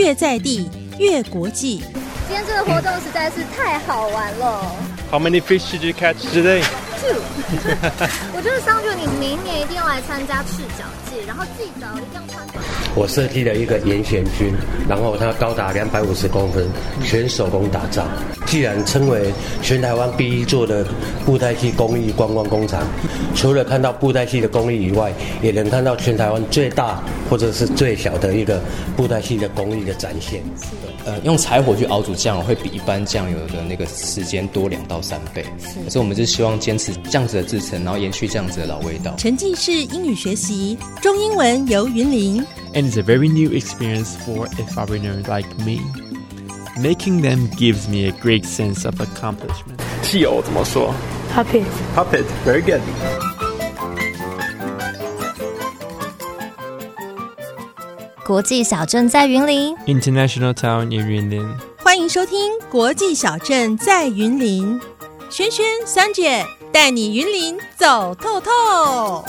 越在地越国际。今天这个活动实在是太好玩了。How many fish did you catch today? Two。我觉得桑觉，你明年一定要来参加赤脚季，然后记得一定要穿。我设计了一个严选军，然后它高达两百五十公分，全手工打造。既然称为全台湾第一座的布袋戏工艺观光工厂，除了看到布袋戏的工艺以外，也能看到全台湾最大或者是最小的一个布袋戏的工艺的展现。呃，用柴火去熬煮酱油会比一般酱油的那个时间多两到三倍，是可是我们就希望坚持这样子的制成，然后延续这样子的老味道。沉浸式英语学习，中英文由云林。And it's a very new experience for a foreigner like me. Making them gives me a great sense of accomplishment. 戏偶怎么说 Puppet. Puppet. Very good. 国际小镇在云林， International town in Yunlin. 欢迎收听《国际小镇在云林》，轩轩、三姐带你云林走透透。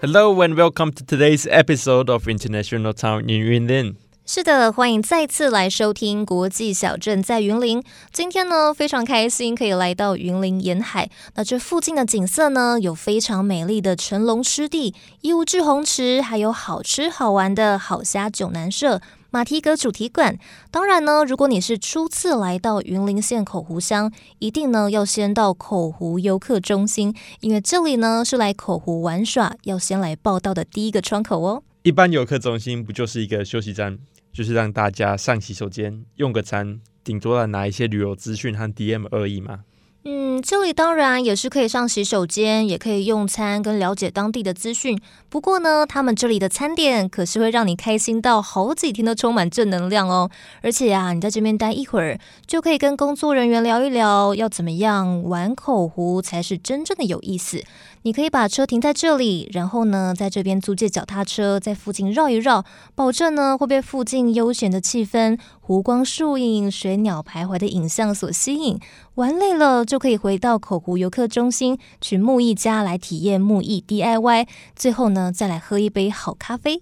Hello and welcome to today's episode of International Town in Yunlin. 是的，欢迎再次来收听《国际小镇在云林》。今天呢，非常开心可以来到云林沿海。那这附近的景色呢，有非常美丽的成龙湿地、义乌志红池，还有好吃好玩的好虾九南社。马蹄阁主题馆。当然呢，如果你是初次来到云林县口湖乡，一定呢要先到口湖游客中心，因为这里呢是来口湖玩耍要先来报到的第一个窗口哦。一般游客中心不就是一个休息站，就是让大家上洗手间、用个餐，顶多来拿一些旅游资讯和 DM 而已吗？嗯，这里当然也是可以上洗手间，也可以用餐跟了解当地的资讯。不过呢，他们这里的餐点可是会让你开心到好几天都充满正能量哦。而且啊，你在这边待一会儿，就可以跟工作人员聊一聊，要怎么样玩口湖才是真正的有意思。你可以把车停在这里，然后呢，在这边租借脚踏车，在附近绕一绕，保证呢会被附近悠闲的气氛、湖光树影、水鸟徘徊的影像所吸引。玩累了，就可以回到口湖游客中心去木艺家来体验木艺 DIY，最后呢再来喝一杯好咖啡。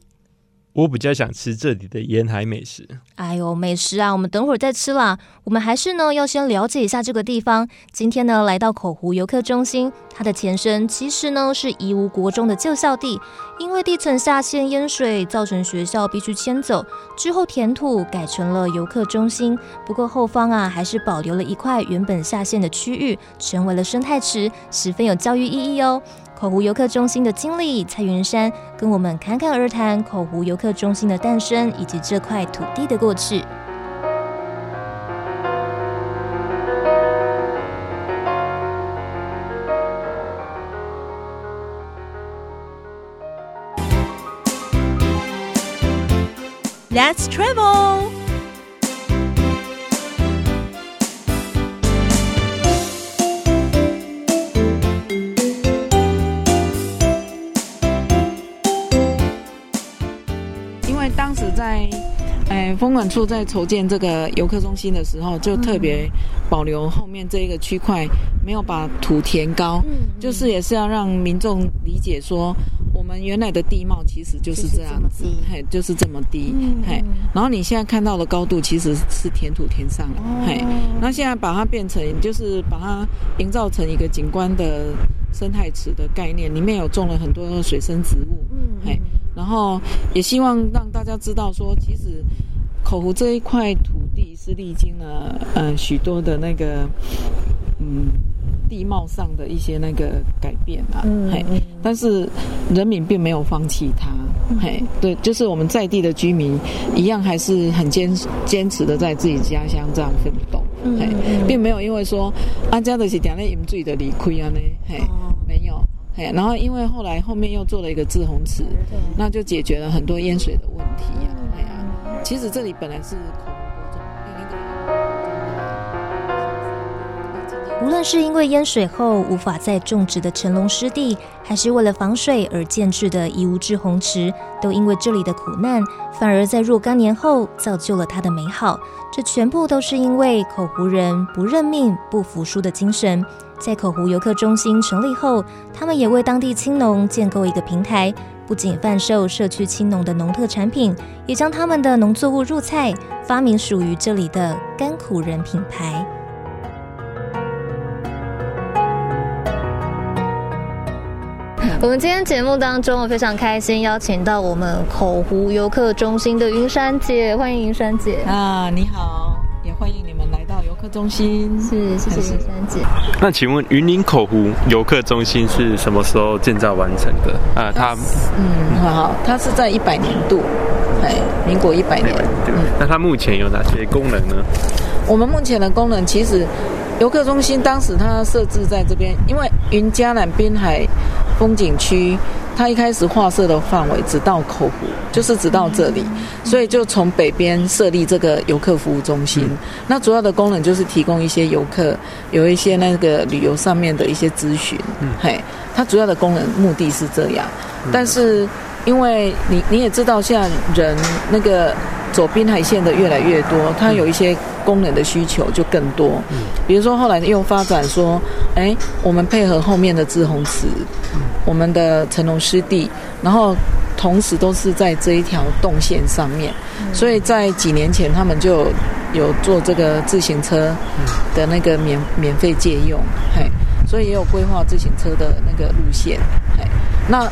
我比较想吃这里的沿海美食。哎呦，美食啊，我们等会儿再吃啦。我们还是呢要先了解一下这个地方。今天呢来到口湖游客中心，它的前身其实呢是宜吾国中的旧校地，因为地层下陷淹水，造成学校必须迁走，之后填土改成了游客中心。不过后方啊还是保留了一块原本下陷的区域，成为了生态池，十分有教育意义哦。口湖游客中心的经理蔡云山跟我们侃侃而谈口湖游客中心的诞生以及这块土地的过去。Let's travel。风管处在筹建这个游客中心的时候，就特别保留后面这一个区块，没有把土填高，就是也是要让民众理解说，我们原来的地貌其实就是这样子，嘿，就是这么低，嘿，然后你现在看到的高度其实是填土填上来，嘿，那现在把它变成，就是把它营造成一个景观的生态池的概念，里面有种了很多水生植物，嗯嘿。然后也希望让大家知道说，其实口湖这一块土地是历经了呃许多的那个嗯地貌上的一些那个改变啊，嘿，但是人民并没有放弃它，嘿，对，就是我们在地的居民一样还是很坚坚持的在自己家乡这样奋斗，嘿，并没有因为说安家的是点咧饮水的离开啊呢，嘿，没有。嘿，然后因为后来后面又做了一个滞洪池，那就解决了很多淹水的问题其实这里本来是口湖国中，无论是因为淹水后无法再种植的成龙湿地，还是为了防水而建制的宜无志洪池，都因为这里的苦难，反而在若干年后造就了它的美好。这全部都是因为口湖人不认命、不服输的精神。在口湖游客中心成立后，他们也为当地青农建构一个平台，不仅贩售社区青农的农特产品，也将他们的农作物入菜，发明属于这里的甘苦人品牌。我们今天节目当中，我非常开心邀请到我们口湖游客中心的云山姐，欢迎云山姐啊！你好，也欢迎客中心。是，谢谢云山姐。那请问云林口湖游客中心是什么时候建造完成的？啊，它嗯，好，它是在一百年度，哎，民国一百年。对。那它目前有哪些功能呢？我们目前的功能其实。游客中心当时它设置在这边，因为云嘉南滨海风景区，它一开始划设的范围只到口湖，就是只到这里，所以就从北边设立这个游客服务中心。那主要的功能就是提供一些游客有一些那个旅游上面的一些咨询。嘿，它主要的功能目的是这样，但是因为你你也知道，现在人那个。走滨海线的越来越多，它有一些功能的需求就更多。嗯，比如说后来又发展说，哎，我们配合后面的志洪池，我们的成龙湿地，然后同时都是在这一条动线上面，所以在几年前他们就有做这个自行车的那个免免费借用，嘿，所以也有规划自行车的那个路线，嘿，那。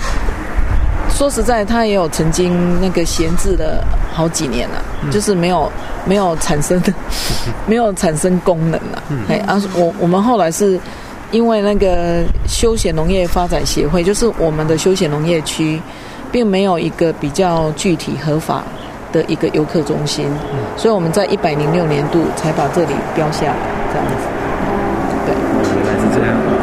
说实在，它也有曾经那个闲置了好几年了，就是没有没有产生的，没有产生功能了。哎，啊，我我们后来是因为那个休闲农业发展协会，就是我们的休闲农业区，并没有一个比较具体合法的一个游客中心，所以我们在一百零六年度才把这里标下来，这样子。对，原来是这样。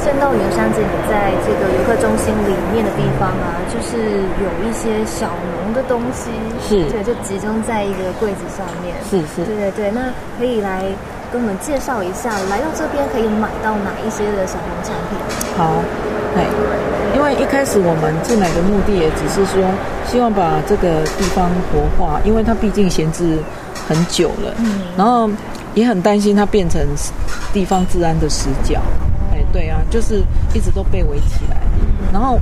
发现到云山姐，你在这个游客中心里面的地方啊，就是有一些小农的东西，是对，就集中在一个柜子上面，是是，对对对。那可以来跟我们介绍一下，来到这边可以买到哪一些的小农产品？好，对，因为一开始我们进来的目的也只是说，希望把这个地方活化，因为它毕竟闲置很久了，嗯，然后也很担心它变成地方治安的死角。对啊，就是一直都被围起来，然后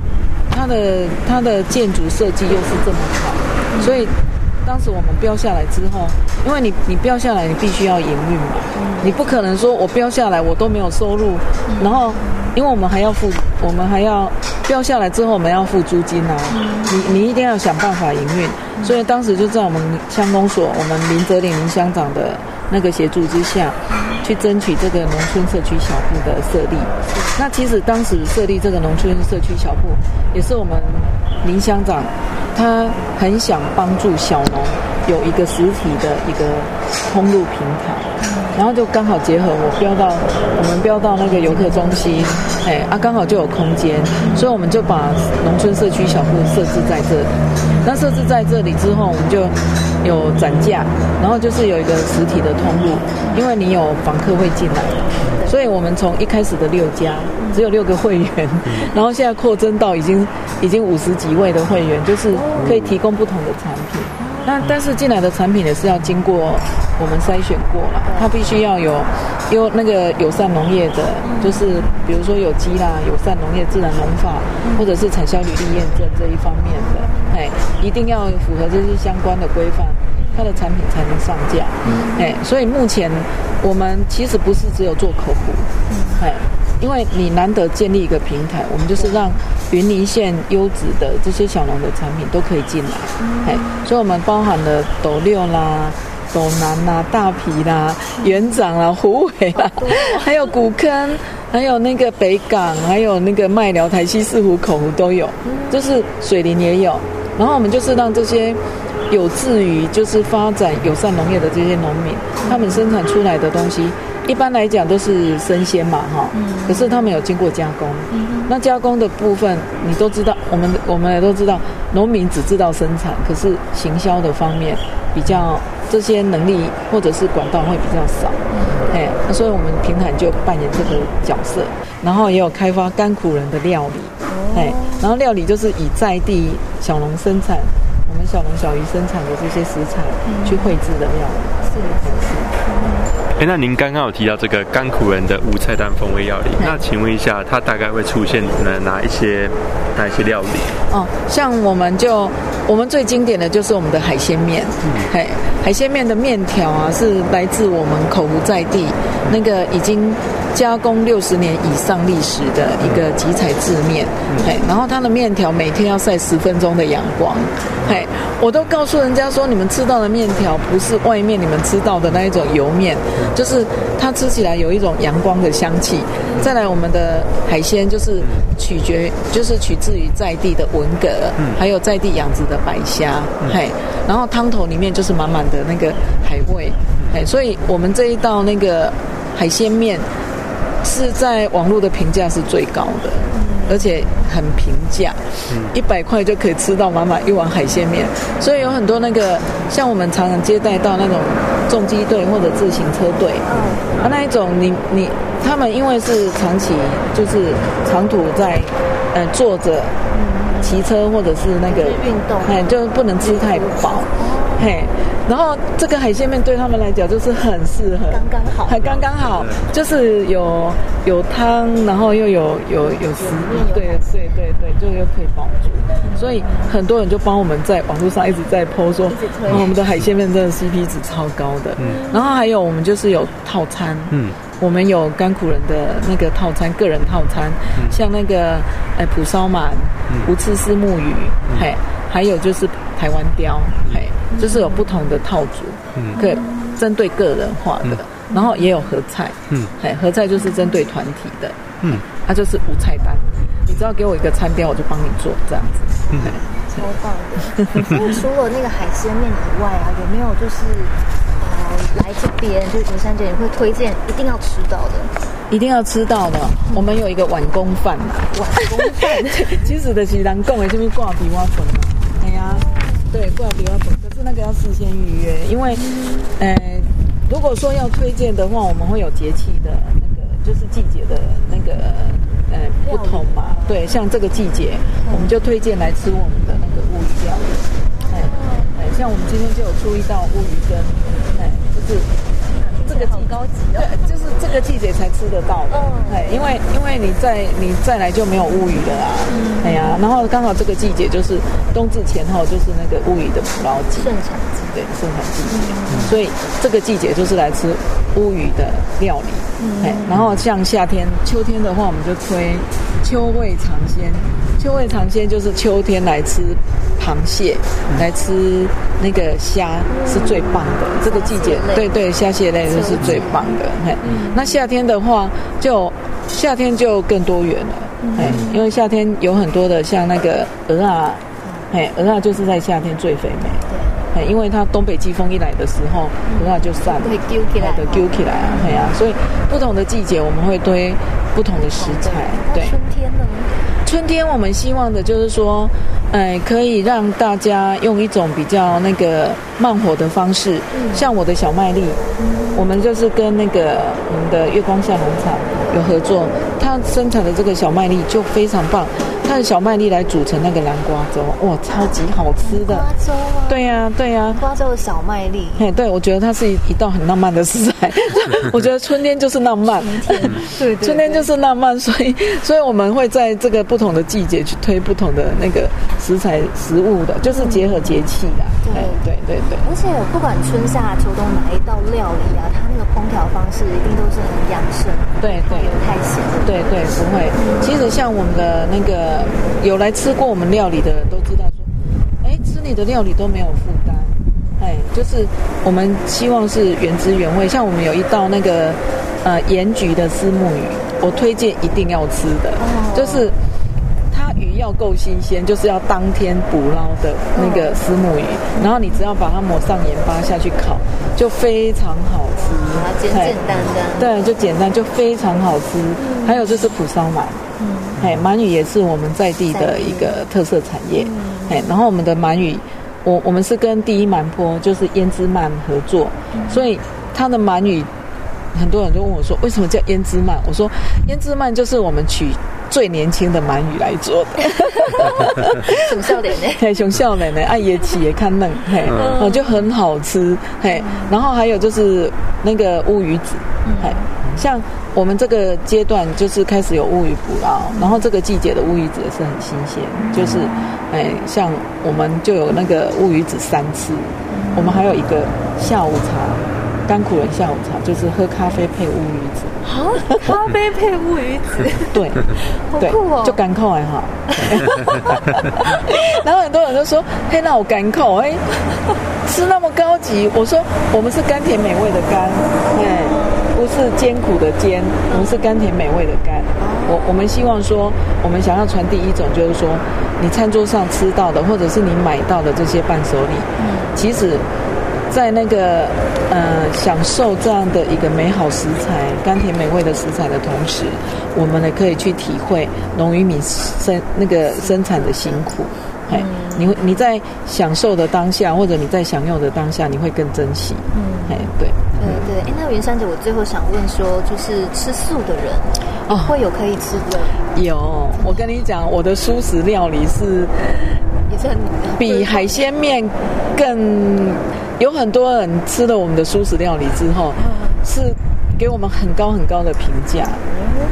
它的它的建筑设计又是这么好，所以当时我们标下来之后，因为你你标下来，你必须要营运嘛，你不可能说我标下来我都没有收入，然后因为我们还要付，我们还要标下来之后我们要付租金啊，你你一定要想办法营运，所以当时就在我们乡公所，我们林泽林林乡长的那个协助之下。去争取这个农村社区小铺的设立。那其实当时设立这个农村社区小铺，也是我们林乡长他很想帮助小农有一个实体的一个通路平台。然后就刚好结合我标到我们标到那个游客中心，哎啊刚好就有空间，所以我们就把农村社区小铺设置在这里。那设置在这里之后，我们就有展架，然后就是有一个实体的通路，因为你有访客会进来，所以我们从一开始的六家只有六个会员，然后现在扩增到已经已经五十几位的会员，就是可以提供不同的产品。那但是进来的产品也是要经过我们筛选过了，它必须要有有那个友善农业的，就是比如说有机啦、友善农业、自然农法，或者是产销履历验证这一方面的，哎，一定要符合这些相关的规范，它的产品才能上架。哎，所以目前我们其实不是只有做口服，哎。因为你难得建立一个平台，我们就是让云林县优质的这些小农的产品都可以进来，哎，所以我们包含了斗六啦、斗南啦、大皮啦、园长啦、虎尾啦，还有古坑，还有那个北港，还有那个麦寮、台西四湖、口湖都有，就是水林也有，然后我们就是让这些有志于就是发展友善农业的这些农民，他们生产出来的东西。一般来讲都是生鲜嘛，哈，可是他们有经过加工，那加工的部分你都知道，我们我们也都知道，农民只知道生产，可是行销的方面比较这些能力或者是管道会比较少，哎，所以我们平台就扮演这个角色，然后也有开发甘苦人的料理，哎，然后料理就是以在地小农生产，我们小农小鱼生产的这些食材去绘制的料理，是是是。哎，那您刚刚有提到这个甘苦人的无菜单风味料理，那请问一下，它大概会出现哪哪一些哪一些料理？哦，像我们就我们最经典的就是我们的海鲜面，嗯，海鲜面的面条啊是来自我们口湖在地那个已经。加工六十年以上历史的一个集采制面，嘿，然后它的面条每天要晒十分钟的阳光，嘿，我都告诉人家说，你们吃到的面条不是外面你们吃到的那一种油面，就是它吃起来有一种阳光的香气。再来，我们的海鲜就是取决，就是取自于在地的文蛤，还有在地养殖的白虾，嘿，然后汤头里面就是满满的那个海味，嘿，所以我们这一道那个海鲜面。是在网络的评价是最高的，而且很平价，一百块就可以吃到满满一碗海鲜面。所以有很多那个像我们常常接待到那种重机队或者自行车队，啊那一种你你他们因为是长期就是长途在呃坐着骑车或者是那个运动，哎就不能吃太饱，嘿。然后这个海鲜面对他们来讲就是很适合，刚刚好，还刚刚好，就是有有汤，然后又有有有食物，对对对对，就又可以饱足。所以很多人就帮我们在网络上一直在剖说，我们的海鲜面真的 CP 值超高的。嗯。然后还有我们就是有套餐，嗯，我们有甘苦人的那个套餐，个人套餐，像那个哎蒲烧鳗、无刺丝木鱼，嘿，还有就是台湾鲷，嘿。就是有不同的套组，可以针对个人化的，然后也有合菜，嗯，哎，合菜就是针对团体的，嗯，它就是无菜单，你只要给我一个餐标，我就帮你做这样子，嗯，超棒的。除了那个海鲜面以外啊，有没有就是呃来这边就云山姐你会推荐一定要吃到的？一定要吃到的，我们有一个碗公饭嘛，碗公饭，其实的是人讲的这边挂比我粉嘛，哎呀，对，挂比我粉。那个要事先预约，因为，呃，如果说要推荐的话，我们会有节气的那个，就是季节的那个，呃，不同嘛。对，像这个季节，我们就推荐来吃我们的那个乌鱼料理。哎，哎，像我们今天就有出一道乌鱼羹，哎，就是。这个季高级对，就是这个季节才吃得到的。哎，因为因为你再你再来就没有乌鱼了啊。哎呀，然后刚好这个季节就是冬至前后，就是那个乌鱼的捕捞季，盛产季，对，盛产季节。所以这个季节就是来吃乌鱼的料理。哎，然后像夏天、秋天的话，我们就推秋味尝鲜。秋味尝鲜就是秋天来吃螃蟹，来吃那个虾是最棒的。这个季节，对对，虾蟹类就是最棒的。嘿，那夏天的话，就夏天就更多元了。哎，因为夏天有很多的像那个鹅啊，哎，鹅啊就是在夏天最肥美。对，因为它东北季风一来的时候，鹅啊就散了，会揪起来，的揪起来啊，嘿啊。所以不同的季节，我们会堆不同的食材。对，春天呢？春天我们希望的就是说，哎，可以让大家用一种比较那个慢火的方式，像我的小麦粒，我们就是跟那个我们的月光下农场有合作，它生产的这个小麦粒就非常棒。它的小麦粒来煮成那个南瓜粥，哇，超级好吃的。瓜粥啊？对呀，对呀。瓜粥的小麦粒。哎，对，我觉得它是一一道很浪漫的食材。我觉得春天就是浪漫。春天，对，春天就是浪漫，所以，所以我们会在这个不同的季节去推不同的那个食材食物的，就是结合节气的。对，对，对，对。而且不管春夏秋冬哪一道料理啊，它那个烹调方式一定都是很养生。对，对，有太咸。对，对，不会。其实像我们的那个。有来吃过我们料理的人都知道，你的料理都没有负担，哎，就是我们希望是原汁原味。像我们有一道那个呃盐焗的丝木鱼，我推荐一定要吃的，就是它鱼要够新鲜，就是要当天捕捞的那个丝木鱼，然后你只要把它抹上盐巴下去烤，就非常好吃，简简单单，对，就简单就非常好吃。还有就是蒲烧鳗。哎，鳗鱼也是我们在地的一个特色产业。哎，然后我们的鳗鱼，我我们是跟第一鳗坡就是胭脂鳗合作，所以它的鳗鱼，很多人都问我说，为什么叫胭脂鳗？我说，胭脂鳗就是我们取最年轻的鳗鱼来做的，熊笑脸呢？嘿，熊笑脸呢，啊也起也看嫩，嘿，哦就很好吃，嘿，然后还有就是那个乌鱼子，嘿，像我们这个阶段就是开始有乌鱼捕捞，然后这个季节的乌鱼子也是很新鲜，就是哎，像我们就有那个乌鱼子三次，我们还有一个下午茶。甘苦人下午茶就是喝咖啡配乌鱼子，好，咖啡配乌鱼子，对，对，就干口哎哈。然后很多人都说，嘿，那我干口哎，吃那么高级。我说我们是甘甜美味的甘，哎，不是艰苦的艰，我们是甘甜美味的甘。我我们希望说，我们想要传递一种，就是说，你餐桌上吃到的，或者是你买到的这些伴手礼，其实。在那个呃享受这样的一个美好食材、甘甜美味的食材的同时，我们呢可以去体会农渔民生那个生产的辛苦。哎，你会你在享受的当下，或者你在享用的当下，你会更珍惜。嗯，哎，对，对对。哎，那云山姐，我最后想问说，就是吃素的人哦，会有可以吃的？有，我跟你讲，我的素食料理是也是很比海鲜面更。有很多人吃了我们的素食料理之后，是给我们很高很高的评价。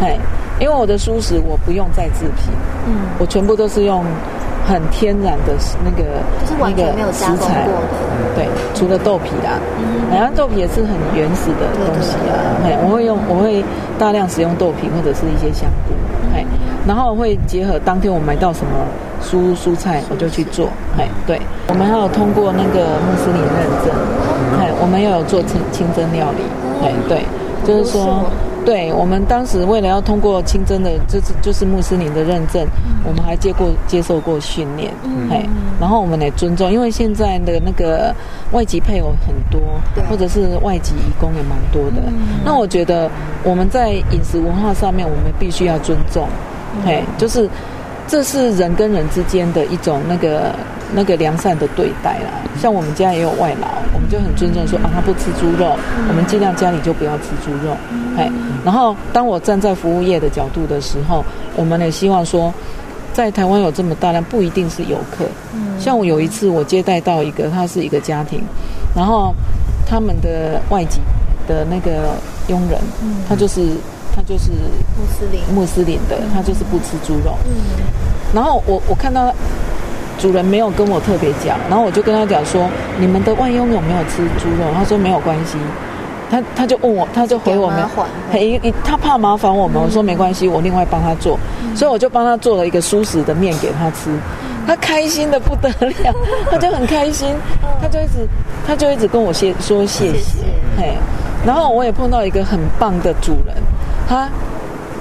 哎，因为我的素食我不用再制品，嗯，我全部都是用很天然的那个那个食材。过的。对，除了豆皮啦，然后豆皮也是很原始的东西啊。哎，我会用我会大量使用豆皮或者是一些香菇。哎，然后会结合当天我买到什么。蔬蔬菜我就去做，哎，对，我们还有通过那个穆斯林认证，哎，我们又有做清清真料理，哎，对，就是说，对我们当时为了要通过清真的，就是就是穆斯林的认证，我们还接过接受过训练，哎，然后我们来尊重，因为现在的那个外籍配偶很多，或者是外籍义工也蛮多的，那我觉得我们在饮食文化上面，我们必须要尊重，哎，就是。这是人跟人之间的一种那个那个良善的对待啦。像我们家也有外劳，我们就很尊重说啊，他不吃猪肉，我们尽量家里就不要吃猪肉。哎，然后当我站在服务业的角度的时候，我们也希望说，在台湾有这么大量，不一定是游客。像我有一次我接待到一个，他是一个家庭，然后他们的外籍的那个佣人，他就是。他就是穆斯林，穆斯林的，他就是不吃猪肉。嗯，然后我我看到主人没有跟我特别讲，然后我就跟他讲说：“你们的外佣有没有吃猪肉？”他说：“没有关系。”他他就问我，他就回我们，嘿，他怕麻烦我们。我说：“没关系，我另外帮他做。”所以我就帮他做了一个舒食的面给他吃，他开心的不得了，他就很开心，他就一直他就一直跟我谢说谢谢，嘿，然后我也碰到一个很棒的主人。他，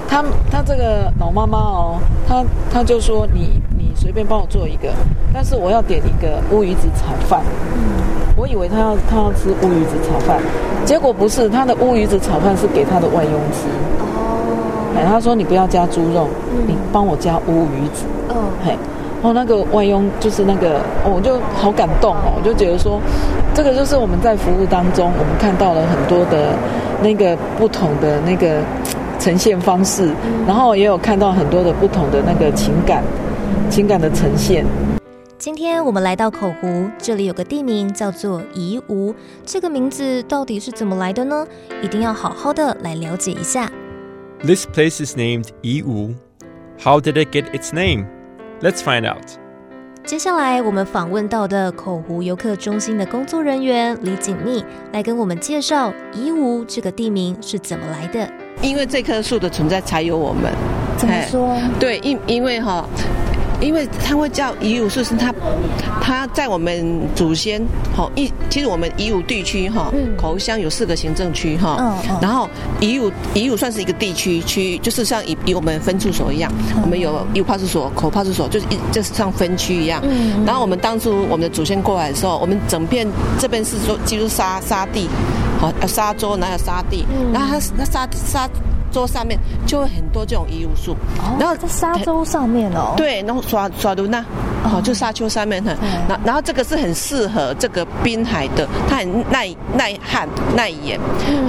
他，他这个老妈妈哦，他他就说你你随便帮我做一个，但是我要点一个乌鱼子炒饭。嗯，我以为他要他要吃乌鱼子炒饭，结果不是，他的乌鱼子炒饭是给他的外佣吃。哦，哎，他说你不要加猪肉，你帮我加乌鱼子。哦，嘿，哦，那个外佣就是那个，我就好感动哦，我就觉得说，这个就是我们在服务当中，我们看到了很多的那个不同的那个。呈现方式，然后也有看到很多的不同的那个情感，情感的呈现。今天我们来到口湖，这里有个地名叫做宜吾，这个名字到底是怎么来的呢？一定要好好的来了解一下。This place is named Yiwu. How did it get its name? Let's find out. 接下来我们访问到的口湖游客中心的工作人员李锦密来跟我们介绍宜吾这个地名是怎么来的。因为这棵树的存在，才有我们。怎么说？对，因因为哈，因为他会叫夷吾树，是他他在我们祖先好一，其实我们夷吾地区哈，口湖乡有四个行政区哈，然后夷吾夷吾算是一个地区区，就是像以以我们分处所一样，我们有夷吾派出所、口派出所，就是一就是像分区一样。嗯然后我们当初我们的祖先过来的时候，我们整片这边是说几乎沙沙地。好，沙洲，哪有沙地，然后它那沙沙洲上面就会很多这种遗物树。然后在沙洲上面哦。对，然后刷刷的那，哦，就沙丘上面哈。然然后这个是很适合这个滨海的，它很耐耐旱耐盐。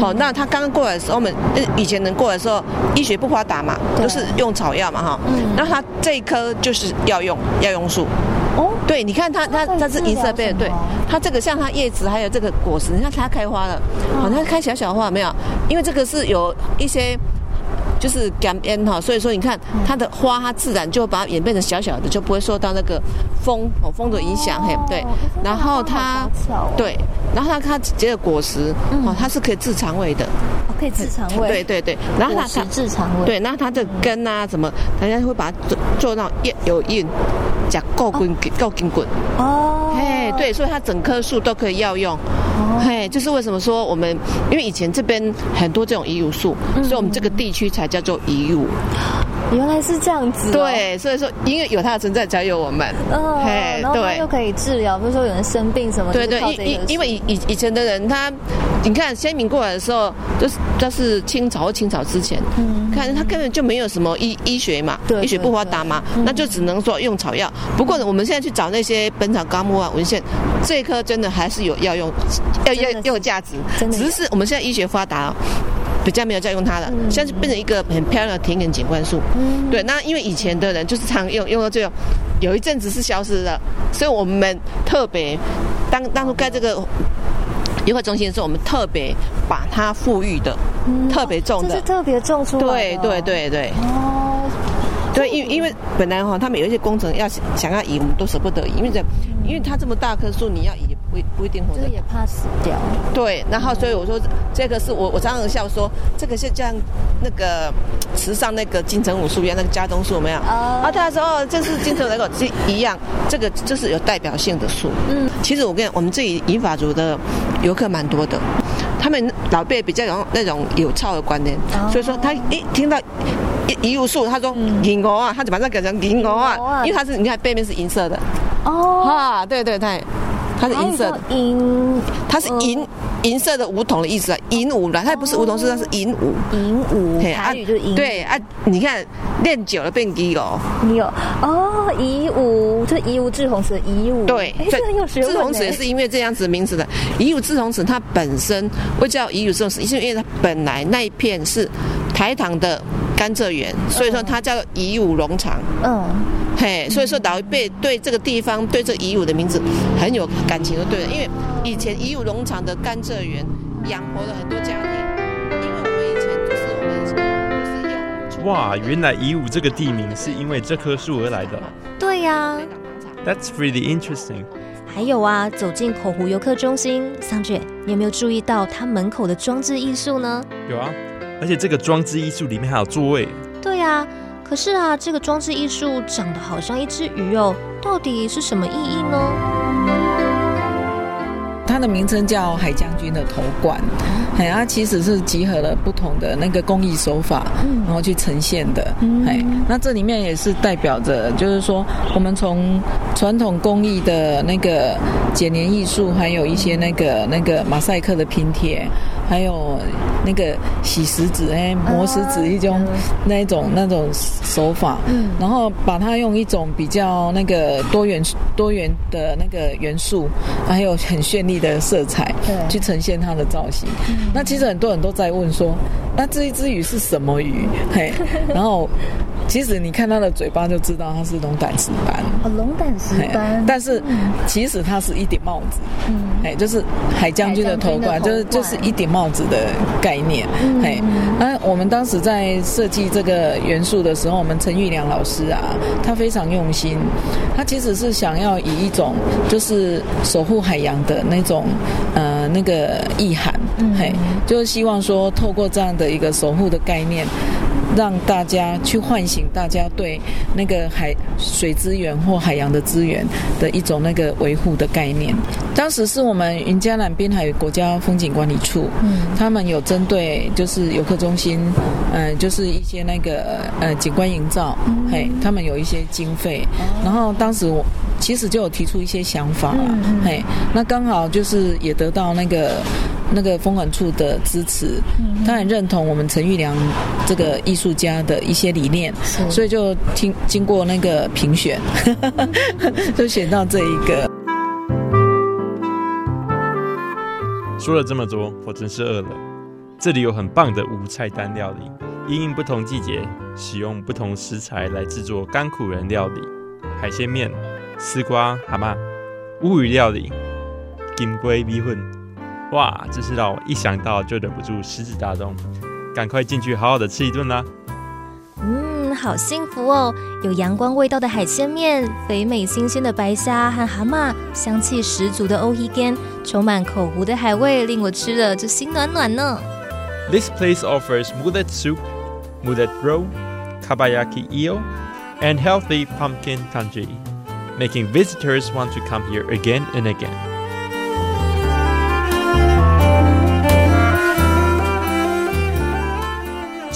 好，那他刚刚过来的时候，我们以前人过来的时候，医学不发达嘛，都是用草药嘛哈。嗯。那他这一棵就是要用药用树。哦。对，你看它它它是银色背的，对。它这个像它叶子还有这个果实，你看它开花了，好，它开小小花没有？因为这个是有一些。就是感恩哈，所以说你看它的花，它自然就把它演变成小小的，就不会受到那个风哦风的影响嘿，对。然后它对，然后它它结的果实哦，它是可以治肠胃的，可以治肠胃。对对对，然后它它治肠胃。对，然后它的根啊什么，人家会把它做做到叶有印，讲够根够筋滚哦。嘿，对，所以它整棵树都可以药用。嘿，就是为什么说我们，因为以前这边很多这种遗乳树，所以我们这个地区才叫做遗物。原来是这样子。对，所以说因为有它的存在，才有我们。嗯，嘿，然后又可以治疗，比如说有人生病什么。对对，因因因为以以以前的人，他你看先民过来的时候，就是就是清朝或清朝之前，嗯，看他根本就没有什么医医学嘛，医学不发达嘛，那就只能说用草药。不过我们现在去找那些《本草纲目》啊文献，这一颗真的还是有药用。要要要有价值，只是我们现在医学发达，比较没有再用它了。现在就变成一个很漂亮的田园景观树。对，那因为以前的人就是常用，用到最后有一阵子是消失的，所以我们特别当当初盖这个游客中心的时候，我们特别把它富裕的，特别种的，是特别种出来对对对对。哦。对，因因为本来哈，他们有一些工程要想要移，我们都舍不得移，因为这，因为它这么大棵树，你要移。不不一定活着，也怕死掉。对，然后所以我说，这个是我我常常笑说，这个是像那个池上那个金城武树一样，那个家中树没有？哦啊，他说哦，这是金城那个是一样，这个就是有代表性的树。嗯，其实我跟你我们这里银法族的游客蛮多的，他们老辈比较有那种有操的观念，所以说他一听到一一树，他说银鹅啊，他就把它改成银鹅啊，因为它是你看背面是银色的。哦，哈，对对对。它是银色。的，银，它是银银色的梧桐的意思啊，银梧啦，它也不是梧桐树，它是银梧，银梧，台语就是银，对啊，你看练久了变低哦，有哦，夷吾，这夷吾志红石的夷吾，对，这很有学问。志红子也是因为这样子名字的，夷吾志红子它本身会叫夷吾志红石，是因为它本来那一片是台糖的甘蔗园，所以说它叫做夷吾农场，嗯。嘿，所以说老一辈对这个地方、对这乙武的名字很有感情，就对了。因为以前乙武农场的甘蔗园养活了很多家庭，因为我们以前就是我们就是用。哇，原来乙武这个地名是因为这棵树而来的。对呀。That's really interesting。还有啊，走进口湖游客中心，桑姐，你有没有注意到它门口的装置艺术呢？有啊，而且这个装置艺术里面还有座位。对呀。可是啊，这个装置艺术长得好像一只鱼哦，到底是什么意义呢？它的名称叫海将军的头冠，哎，它其实是集合了不同的那个工艺手法，然后去呈现的。哎，那这里面也是代表着，就是说我们从传统工艺的那个剪黏艺术，还有一些那个那个马赛克的拼贴。还有那个洗石子哎，磨石子一种那一种那种手法，嗯，然后把它用一种比较那个多元多元的那个元素，还有很绚丽的色彩，对，去呈现它的造型。那其实很多人都在问说，那这一只鱼是什么鱼？嘿，然后。其实你看它的嘴巴就知道它是龙胆石斑。哦，龙胆石斑。但是其实它是一顶帽子。嗯。哎，就是海将军的头冠，就是就是一顶帽子的概念。嗯。哎，那我们当时在设计这个元素的时候，我们陈玉良老师啊，他非常用心。他其实是想要以一种就是守护海洋的那种呃那个意涵。嗯。嘿，就是希望说透过这样的一个守护的概念。让大家去唤醒大家对那个海水资源或海洋的资源的一种那个维护的概念。当时是我们云嘉南滨海国家风景管理处，嗯，他们有针对就是游客中心，嗯，就是一些那个呃景观营造，嘿，他们有一些经费，然后当时我其实就有提出一些想法了，嘿，那刚好就是也得到那个。那个风管处的支持，他很认同我们陈玉良这个艺术家的一些理念，所以就听经过那个评选，就选到这一个。说了这么多，我真是饿了。这里有很棒的无菜单料理，因应不同季节，使用不同食材来制作甘苦人料理，海鲜面、丝瓜蛤蟆、乌鱼料理、金龟米粉。哇，真是让我一想到就忍不住食指大动，赶快进去好好的吃一顿啦！嗯，好幸福哦！有阳光味道的海鲜面，肥美新鲜的白虾和蛤蟆，香气十足的欧伊干，充满口湖的海味，令我吃了就心暖暖呢。This place offers mullet soup, mullet roll, kabayaki eel, and healthy pumpkin congee, making visitors want to come here again and again.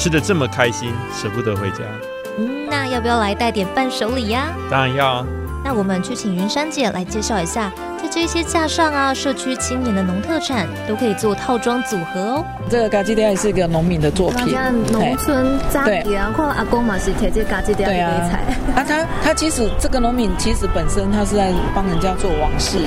吃的这么开心，舍不得回家。嗯，那要不要来带点伴手礼呀？当然要啊。那我们去请云山姐来介绍一下，在这些架上啊，社区青年的农特产都可以做套装组合哦。这个嘎吉迪也是一个农民的作品，农村扎地啊，看阿公嘛是贴这嘎吉迪的题材。啊，他他其实这个农民其实本身他是在帮人家做往事。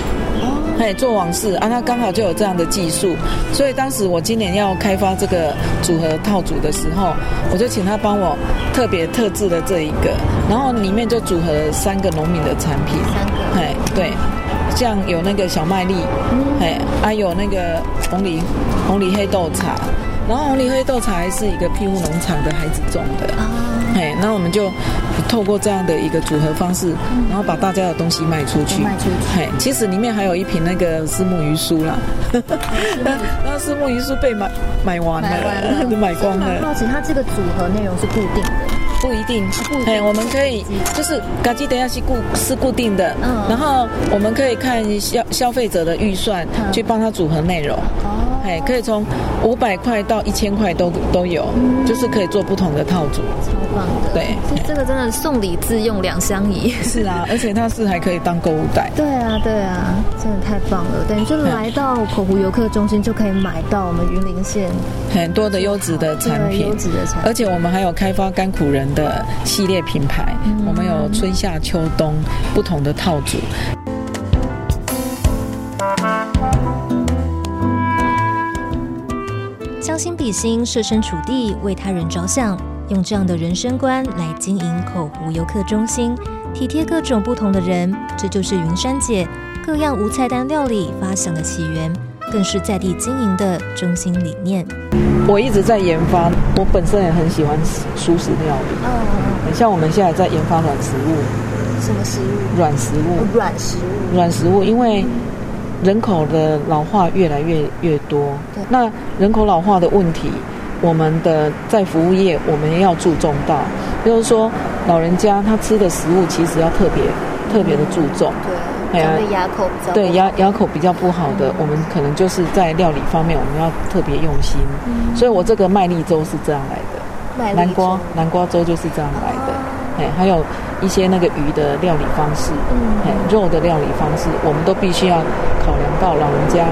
嘿，做往事啊，他刚好就有这样的技术，所以当时我今年要开发这个组合套组的时候，我就请他帮我特别特制的这一个，然后里面就组合了三个农民的产品，三个，嘿，对，像有那个小麦粒，嘿，还有那个红梨红梨黑豆茶，然后红梨黑豆茶还是一个庇护农场的孩子种的，嘿，那我们就。透过这样的一个组合方式，然后把大家的东西卖出去。卖出去。嘿，其实里面还有一瓶那个丝木鱼酥啦。那 那丝木鱼酥被买买完了，都 买光了。好奇，它这个组合内容是固定的？不一定。哎，我们可以就是嘎吉等下是固是固定的。嗯。然后我们可以看消消费者的预算去帮他组合内容。哦。哎，可以从五百块到一千块都都有，就是可以做不同的套组。超棒的对，这个真的送礼自用两相宜。是啊，而且它是还可以当购物袋。对啊，对啊，真的太棒了。等于就来到口湖游客中心就可以买到我们云林县很多的优质的产品，优质的产品。而且我们还有开发甘苦人的系列品牌，我们有春夏秋冬不同的套组。将心，设身处地，为他人着想。用这样的人生观来经营口湖游客中心，体贴各种不同的人，这就是云山姐各样无菜单料理发想的起源，更是在地经营的中心理念。我一直在研发，我本身也很喜欢熟食料理。嗯，像我们现在在研发软食物。什么食物？软食物。软食物。软食物，因为人口的老化越来越越多，那人口老化的问题。我们的在服务业，我们要注重到，就是说，老人家他吃的食物其实要特别特别的注重。对，对牙口比较对牙牙口比较不好的，我们可能就是在料理方面，我们要特别用心。所以我这个麦粒粥是这样来的，南瓜南瓜粥就是这样来的。哎，还有一些那个鱼的料理方式，嗯，肉的料理方式，我们都必须要考量到老人家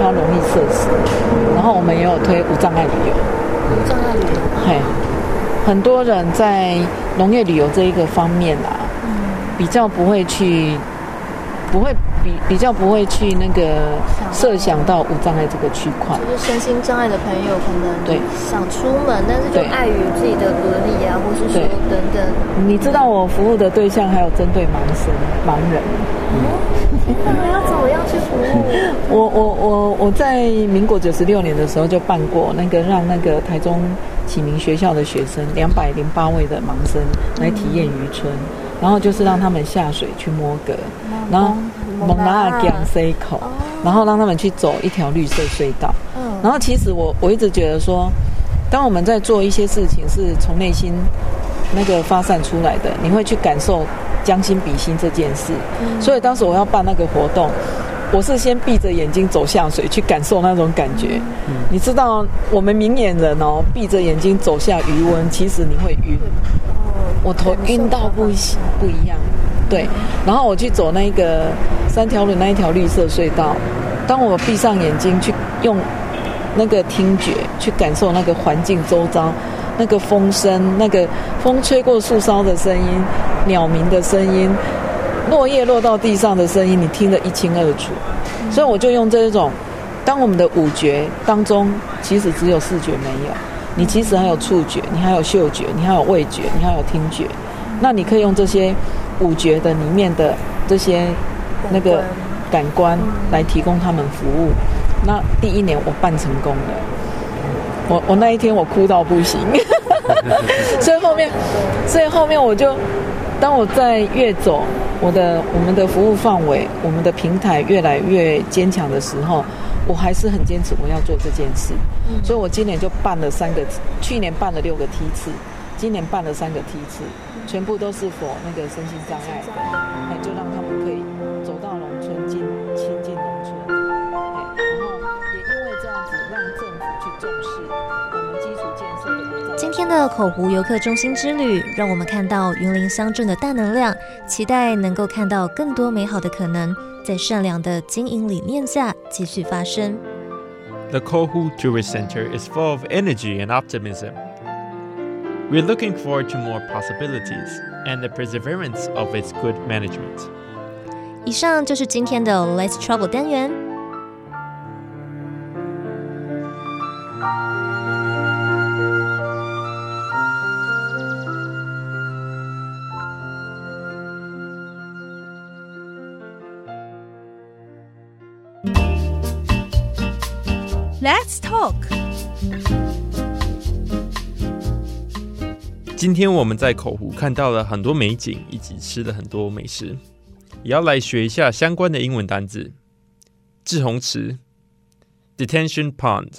他容易摄食。然后我们也有推无障碍旅游。无障碍旅游，嘿，很多人在农业旅游这一个方面啊，嗯，比较不会去，不会比比较不会去那个设想到无障碍这个区块，就是身心障碍的朋友可能对。想出门，但是就碍于自己的隔离啊，或是说等等。你知道我服务的对象还有针对盲生盲人。那要怎么样去服务？我我我我在民国九十六年的时候就办过那个让那个台中启明学校的学生两百零八位的盲生来体验渔村，然后就是让他们下水去摸蛤，然后蒙拉讲 C 口，然后让他们去走一条绿色隧道。嗯然后其实我我一直觉得说，当我们在做一些事情是从内心那个发散出来的，你会去感受。将心比心这件事，所以当时我要办那个活动，我是先闭着眼睛走下水去感受那种感觉。你知道，我们明眼人哦，闭着眼睛走下余温，其实你会晕。我头晕到不不一样。对，然后我去走那个三条路那一条绿色隧道，当我闭上眼睛去用那个听觉，去感受那个环境周遭，那个风声，那个风吹过树梢的声音，鸟鸣的声音，落叶落到地上的声音，你听得一清二楚。所以我就用这一种，当我们的五觉当中，其实只有视觉没有，你其实还有触觉，你还有嗅觉，你还有味觉，你还有听觉，那你可以用这些五觉的里面的这些那个感官来提供他们服务。那第一年我办成功了，我我那一天我哭到不行，所以后面，所以后面我就，当我在越走我的我们的服务范围，我们的平台越来越坚强的时候，我还是很坚持我要做这件事，所以我今年就办了三个，去年办了六个梯次，今年办了三个梯次，全部都是否那个身心障碍的，那就让他们基础建设的保障。今天的口湖游客中心之旅，让我们看到云林乡镇的大能量，期待能够看到更多美好的可能，在善良的经营理念下继续发生。 The Kohu Tourist Center is full of energy and optimism. We're looking forward to more possibilities and the perseverance of its good management. 以上就是今天的 Let's Travel 单元。 今天我们在口湖看到了很多美景，以及吃了很多美食，也要来学一下相关的英文单字。滞洪池 （detention pond）、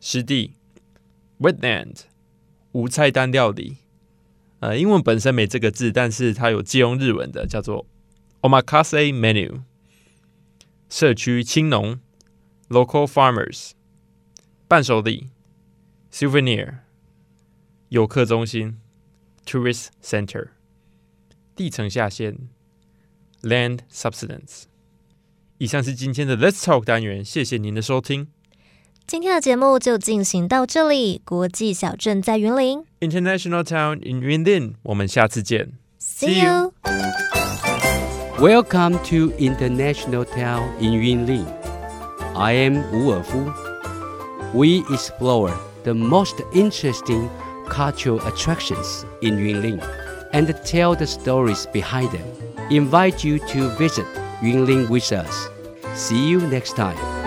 湿地 （wetland）、无菜单料理。呃，英文本身没这个字，但是它有借用日文的，叫做 omakase menu。社区青农 （local farmers）、伴手礼 （souvenir）。游客中心 （Tourist Center）、地层下陷 （Land Subsidence）。以上是今天的 Let's Talk 单元，谢谢您的收听。今天的节目就进行到这里。国际小镇在云林 International Town in Yunlin，我们下次见。 ，See you。 Welcome to International Town in Yunlin. I am Wu Erfu. We explore the most interesting cultural attractions in Yunlin and tell the stories behind them. Invite you to visit Yunlin with us. See you next time.